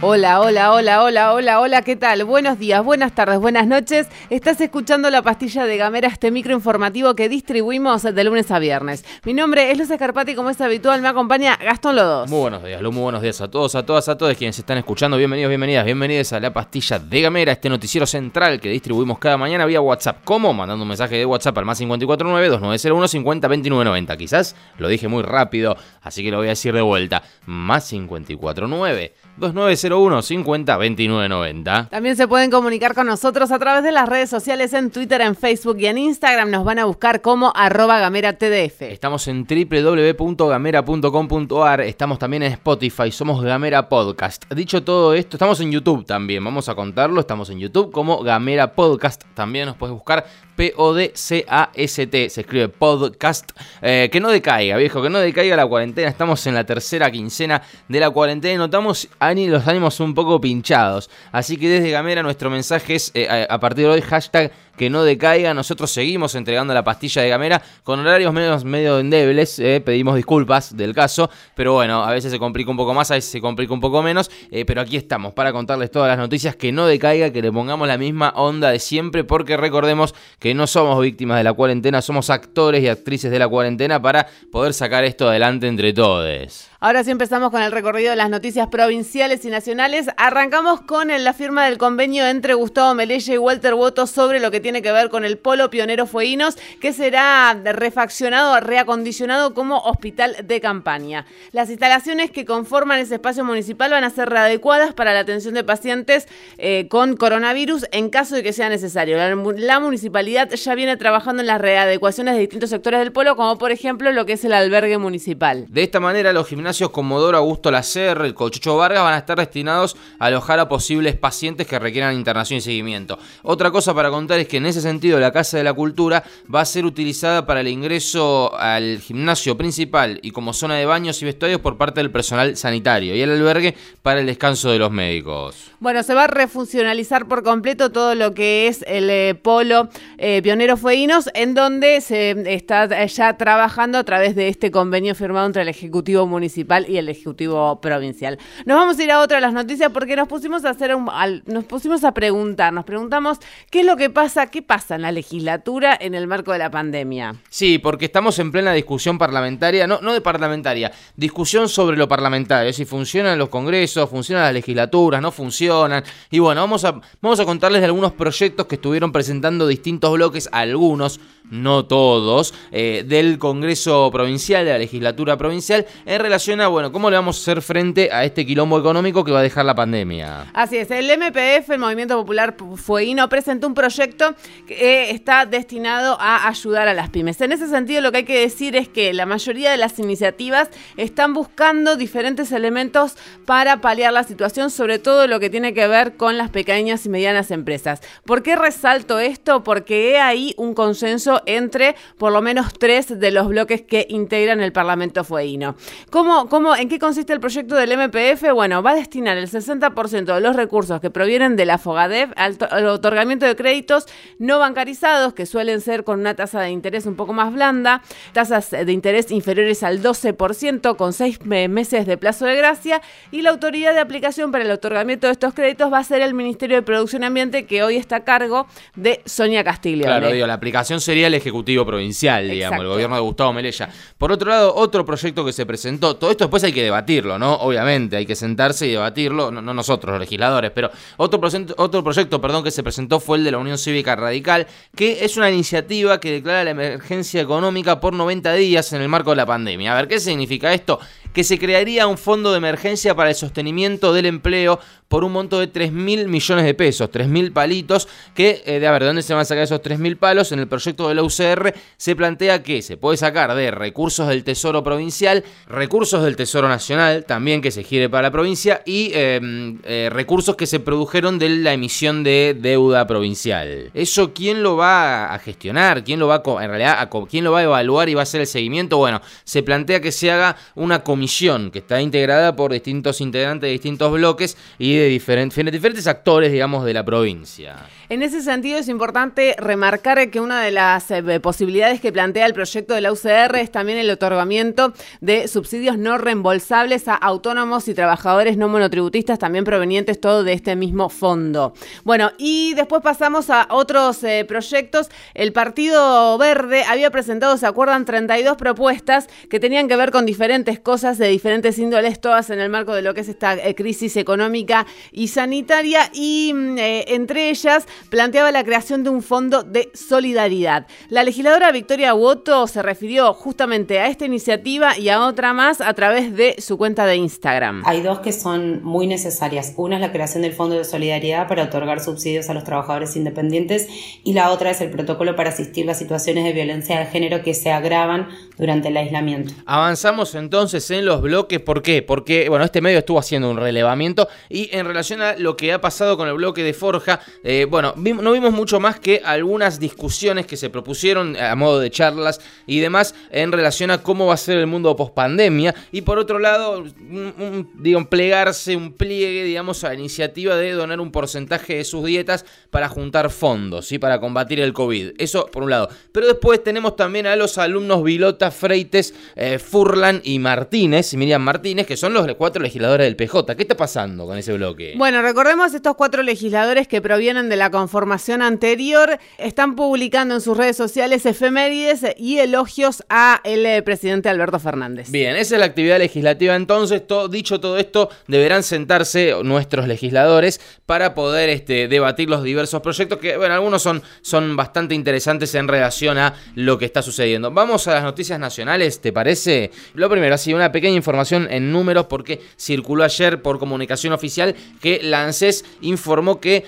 Hola, hola, hola, hola, hola, hola, ¿qué tal? Buenos días, buenas tardes, buenas noches. Estás escuchando la pastilla de Gamera, este micro informativo que distribuimos de lunes a viernes. Mi nombre es Luz Escarpati, como es habitual, me acompaña Gastón Lodos. Muy buenos días, Lu, muy buenos días a todos, a todas, a todos quienes están escuchando. Bienvenidos, bienvenidas, bienvenidos a la pastilla de Gamera, este noticiero central que distribuimos cada mañana vía WhatsApp. ¿Cómo? Mandando un mensaje de WhatsApp al más 549-2901-502990. Quizás lo dije muy rápido, así que lo voy a decir de vuelta. Más 549 2901 50 29 90. También se pueden comunicar con nosotros a través de las redes sociales en Twitter, en Facebook y en Instagram. Nos van a buscar como arroba gamera TDF. Estamos en www.gamera.com.ar. Estamos también en Spotify. Somos Gamera Podcast. Dicho todo esto, estamos en YouTube también. Vamos a contarlo. Estamos en YouTube como Gamera Podcast. También nos puedes buscar P-O-D-C-A-S-T. Se escribe podcast. Eh, que no decaiga, viejo, que no decaiga la cuarentena. Estamos en la tercera quincena de la cuarentena y notamos los ánimos un poco pinchados. Así que desde Gamera nuestro mensaje es eh, a partir de hoy hashtag que no decaiga. Nosotros seguimos entregando la pastilla de Gamera con horarios medio, medio endebles. Eh, pedimos disculpas del caso, pero bueno, a veces se complica un poco más, a veces se complica un poco menos. Eh, pero aquí estamos para contarles todas las noticias, que no decaiga, que le pongamos la misma onda de siempre, porque recordemos que no somos víctimas de la cuarentena, somos actores y actrices de la cuarentena para poder sacar esto adelante entre todos. Ahora sí empezamos con el recorrido de las noticias provinciales y nacionales. Arrancamos con la firma del convenio entre Gustavo Melella y Walter Boto sobre lo que tiene que ver con el Polo Pionero Fueguinos, que será refaccionado, reacondicionado como hospital de campaña. Las instalaciones que conforman ese espacio municipal van a ser readecuadas para la atención de pacientes eh, con coronavirus en caso de que sea necesario. La, la municipalidad ya viene trabajando en las readecuaciones de distintos sectores del polo, como por ejemplo lo que es el albergue municipal. De esta manera, los gimnasios Comodoro Augusto Lacer, el Cochucho Vargas van a estar destinados a alojar a posibles pacientes que requieran internación y seguimiento. Otra cosa para contar es que en ese sentido la Casa de la Cultura va a ser utilizada para el ingreso al gimnasio principal y como zona de baños y vestuarios por parte del personal sanitario y el albergue para el descanso de los médicos. Bueno, se va a refuncionalizar por completo todo lo que es el eh, polo eh, Pionero Fueguinos, en donde se está ya trabajando a través de este convenio firmado entre el Ejecutivo Municipal y el Ejecutivo Provincial. Nos vamos a ir a otra de las noticias porque nos pusimos a hacer un, nos pusimos a preguntar, nos preguntamos qué es lo que pasa, qué pasa en la legislatura en el marco de la pandemia. Sí, porque estamos en plena discusión parlamentaria, no, no de parlamentaria, discusión sobre lo parlamentario, si funcionan los congresos, funcionan las legislaturas, no funcionan. Y bueno, vamos a, vamos a contarles de algunos proyectos que estuvieron presentando distintos bloques, algunos, no todos, eh, del Congreso Provincial, de la legislatura provincial, en relación bueno, cómo le vamos a hacer frente a este quilombo económico que va a dejar la pandemia. Así es, el MPF, el Movimiento Popular Fueguino, presentó un proyecto que está destinado a ayudar a las pymes. En ese sentido, lo que hay que decir es que la mayoría de las iniciativas están buscando diferentes elementos para paliar la situación, sobre todo lo que tiene que ver con las pequeñas y medianas empresas. ¿Por qué resalto esto? Porque hay un consenso entre por lo menos tres de los bloques que integran el Parlamento Fueguino. ¿Cómo ¿Cómo, en qué consiste el proyecto del MPF? Bueno, va a destinar el 60% de los recursos que provienen de la FOGADEF al, otorgamiento de créditos no bancarizados, que suelen ser con una tasa de interés un poco más blanda, tasas de interés inferiores al 12%, con seis meses de plazo de gracia, y la autoridad de aplicación para el otorgamiento de estos créditos va a ser el Ministerio de Producción y Ambiente, que hoy está a cargo de Sonia Castillo. Claro, digo, la aplicación sería el Ejecutivo Provincial, digamos, el gobierno de Gustavo Melella. Por otro lado, otro proyecto que se presentó, todo esto después hay que debatirlo, ¿no? Obviamente, hay que sentarse y debatirlo, no, nosotros los legisladores, pero otro, otro proyecto perdón, que se presentó fue el de la Unión Cívica Radical, que es una iniciativa que declara la emergencia económica por 90 días en el marco de la pandemia. A ver, ¿qué significa esto? Que se crearía un fondo de emergencia para el sostenimiento del empleo por un monto de 3 mil millones de pesos, 3 mil palitos, que, eh, de a ver, ¿de dónde se van a sacar esos 3 mil palos? En el proyecto de la UCR se plantea que se puede sacar de recursos del Tesoro Provincial, recursos del Tesoro Nacional, también que se gire para la provincia, y em, eh, recursos que se produjeron de la emisión de deuda provincial. ¿Eso quién lo va a gestionar? ¿Quién lo va a, en realidad, quién lo va a evaluar y va a hacer el seguimiento? Bueno, se plantea que se haga una comisión comisión que está integrada por distintos integrantes de distintos bloques y de diferentes, diferentes actores, digamos, de la provincia. En ese sentido es importante remarcar que una de las eh, posibilidades que plantea el proyecto de la UCR es también el otorgamiento de subsidios no reembolsables a autónomos y trabajadores no monotributistas, también provenientes todo de este mismo fondo. Bueno, y después pasamos a otros eh, proyectos. El Partido Verde había presentado, se acuerdan, 32 propuestas que tenían que ver con diferentes cosas de diferentes índoles, todas en el marco de lo que es esta eh, crisis económica y sanitaria, y mm, entre ellas planteaba la creación de un fondo de solidaridad. La legisladora Victoria Woto se refirió justamente a esta iniciativa y a otra más a través de su cuenta de Instagram. Hay dos que son muy necesarias. Una es la creación del Fondo de Solidaridad para otorgar subsidios a los trabajadores independientes y la otra es el protocolo para asistir las situaciones de violencia de género que se agravan durante el aislamiento. Avanzamos entonces en los bloques. ¿Por qué? Porque, bueno, este medio estuvo haciendo un relevamiento y en relación a lo que ha pasado con el bloque de Forja, eh, bueno, no vimos mucho más que algunas discusiones que se propusieron a modo de charlas y demás en relación a cómo va a ser el mundo post pandemia y por otro lado, un, plegarse, un pliegue, digamos, a la iniciativa de donar un porcentaje de sus dietas para juntar fondos, ¿sí? Para combatir el COVID. Eso por un lado. Pero después tenemos también a los alumnos Vilota, Freites, eh, Furlan y Martínez, Miriam Martínez, que son los cuatro legisladores del PJ. ¿Qué está pasando con ese bloque? Bueno, recordemos estos cuatro legisladores que provienen de la conformación anterior están publicando en sus redes sociales efemérides y elogios a el eh, presidente Alberto Fernández. Bien, esa es la actividad legislativa entonces. Todo, dicho todo esto, deberán sentarse nuestros legisladores para poder este, debatir los diversos proyectos que, bueno, algunos son, son bastante interesantes en relación a lo que está sucediendo. Vamos a las noticias nacionales, ¿te parece? Lo primero, así una pequeña información en números porque circuló ayer por comunicación oficial que la ANSES informó que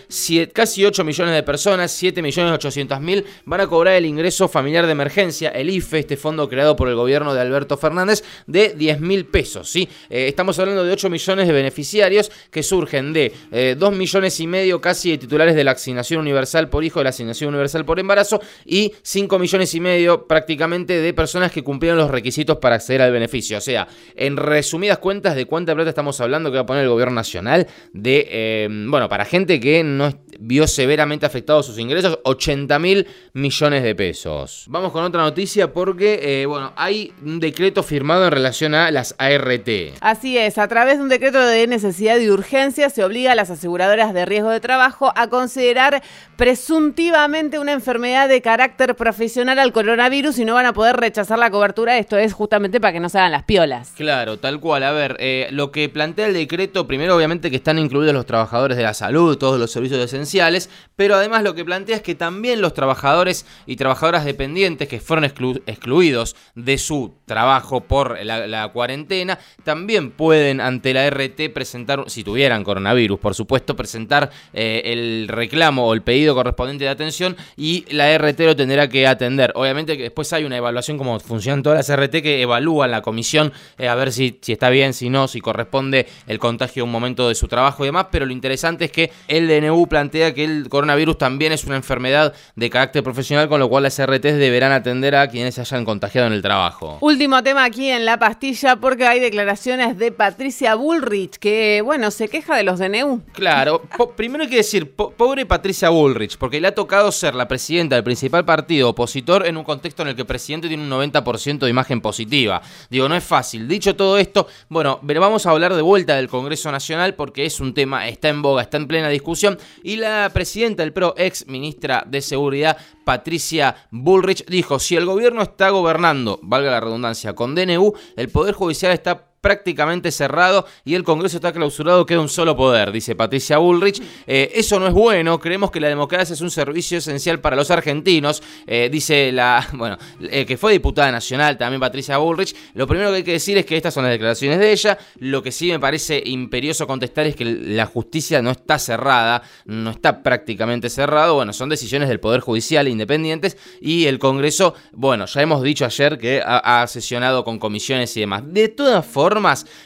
casi 8 millones de personas, 7 millones 800 mil, van a cobrar el ingreso familiar de emergencia, el IFE, este fondo creado por el gobierno de Alberto Fernández, de 10 mil pesos. ¿sí? Eh, estamos hablando de 8 millones de beneficiarios que surgen de 2 eh, millones y medio casi de titulares de la asignación universal por hijo, de la asignación universal por embarazo y 5 millones y medio prácticamente de personas que cumplieron los requisitos para acceder al beneficio. O sea, en resumidas cuentas, ¿de cuánta plata estamos hablando que va a poner el gobierno nacional? De, eh, bueno, para gente que no vio severamente afectados sus ingresos, 80 mil millones de pesos. Vamos con otra noticia porque, eh, bueno, hay un decreto firmado en relación a las ART. Así es, a través de un decreto de necesidad y urgencia se obliga a las aseguradoras de riesgo de trabajo a considerar presuntivamente una enfermedad de carácter profesional al coronavirus y no van a poder rechazar la cobertura. Esto es justamente para que no se hagan las piolas. Claro, tal cual. A ver, eh, lo que plantea el decreto, primero obviamente que están incluidos los trabajadores de la salud, todos los servicios esenciales, pero además lo que plantea es que también los trabajadores y trabajadoras dependientes que fueron excluidos de su trabajo por la, cuarentena, también pueden ante la RT presentar, si tuvieran coronavirus, por supuesto, presentar eh, el reclamo o el pedido correspondiente de atención y la RT lo tendrá que atender. Obviamente que después hay una evaluación como funcionan todas las RT que evalúan la comisión eh, a ver si, si está bien, si no, si corresponde el contagio a un momento de su trabajo y demás, pero lo interesante es que el DNU plantea que el coronavirus también es una enfermedad de carácter profesional, con lo cual las RTs deberán atender a quienes se hayan contagiado en el trabajo. Último tema aquí en la pastilla, porque hay declaraciones de Patricia Bullrich, que, bueno, se queja de los DNU. Claro, primero hay que decir, pobre Patricia Bullrich, porque le ha tocado ser la presidenta del principal partido opositor en un contexto en el que el presidente tiene un 90% de imagen positiva. Digo, no es fácil. Dicho todo esto, bueno, vamos a hablar de vuelta del Congreso Nacional porque es un tema, está en boga, está en plena discusión, y la presidenta del PRO, ex ministra de Seguridad, Patricia Bullrich, dijo, si el gobierno está gobernando, valga la redundancia, con DNU, el Poder Judicial está prácticamente cerrado y el Congreso está clausurado, queda un solo poder, dice Patricia Bullrich. Eh, eso no es bueno, creemos que la democracia es un servicio esencial para los argentinos, eh, dice la, bueno, eh, que fue diputada nacional también Patricia Bullrich. Lo primero que hay que decir es que estas son las declaraciones de ella, lo que sí me parece imperioso contestar es que la justicia no está cerrada, no está prácticamente cerrado, bueno, son decisiones del Poder Judicial independientes y el Congreso, bueno, ya hemos dicho ayer que ha sesionado con comisiones y demás. De todas formas,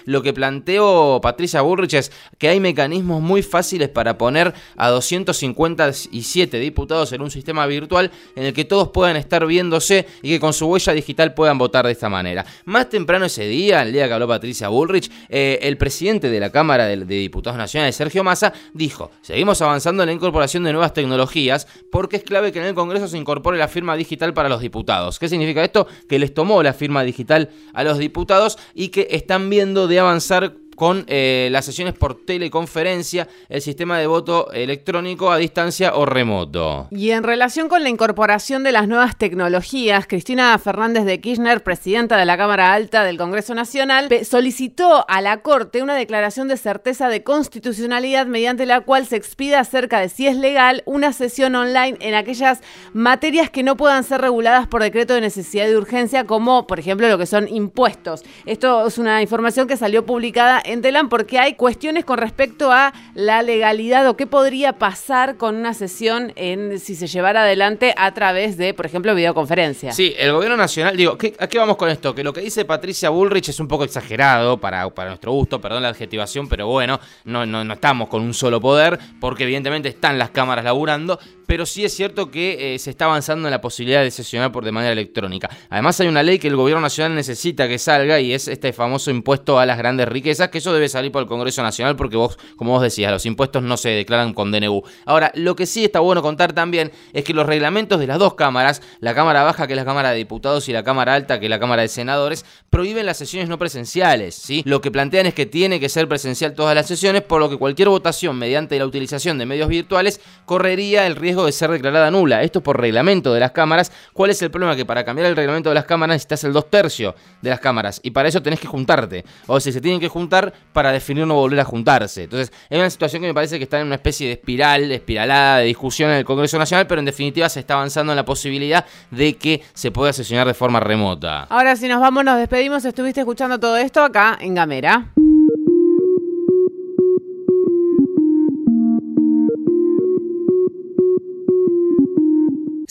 lo que planteó Patricia Bullrich es que hay mecanismos muy fáciles para poner a 257 diputados en un sistema virtual en el que todos puedan estar viéndose y que con su huella digital puedan votar de esta manera. Más temprano ese día, el día que habló Patricia Bullrich, eh, el presidente de la Cámara de, de Diputados Nacionales, Sergio Massa, dijo, seguimos avanzando en la incorporación de nuevas tecnologías porque es clave que en el Congreso se incorpore la firma digital para los diputados. ¿Qué significa esto? Que les tomó la firma digital a los diputados y que están viendo de avanzar con eh, las sesiones por teleconferencia, el sistema de voto electrónico a distancia o remoto. Y en relación con la incorporación de las nuevas tecnologías, Cristina Fernández de Kirchner, presidenta de la Cámara Alta del Congreso Nacional, solicitó a la Corte una declaración de certeza de constitucionalidad mediante la cual se expida acerca de si es legal una sesión online en aquellas materias que no puedan ser reguladas por decreto de necesidad de urgencia, como por ejemplo lo que son impuestos. Esto es una información que salió publicada en Telam porque hay cuestiones con respecto a la legalidad o qué podría pasar con una sesión si se llevara adelante a través de, por ejemplo, videoconferencia. Sí, el gobierno nacional, digo, ¿a qué vamos con esto? Que lo que dice Patricia Bullrich es un poco exagerado para, para nuestro gusto, perdón la adjetivación, pero bueno, no, no, no estamos con un solo poder, porque evidentemente están las cámaras laburando, pero sí es cierto que eh, se está avanzando en la posibilidad de sesionar por de manera electrónica. Además hay una ley que el gobierno nacional necesita que salga y es este famoso impuesto a las grandes riquezas, que eso debe salir por el Congreso Nacional porque vos, como vos decías, los impuestos no se declaran con DNU. Ahora, lo que sí está bueno contar también es que los reglamentos de las dos cámaras, la Cámara Baja que es la Cámara de Diputados y la Cámara Alta que es la Cámara de Senadores, prohíben las sesiones no presenciales, ¿sí? Lo que plantean es que tiene que ser presencial todas las sesiones, por lo que cualquier votación mediante la utilización de medios virtuales correría el riesgo de ser declarada nula. Esto por reglamento de las cámaras. ¿Cuál es el problema? Que para cambiar el reglamento de las cámaras necesitas el dos tercios de las cámaras y para eso tenés que juntarte. O sea, se tienen que juntar para definir no volver a juntarse. Entonces, es una situación que me parece que está en una especie de espiral, espiralada de discusión en el Congreso Nacional, pero en definitiva se está avanzando en la posibilidad de que se pueda sesionar de forma remota. Ahora, si nos vamos, nos despedimos. Estuviste escuchando todo esto acá en Gamera.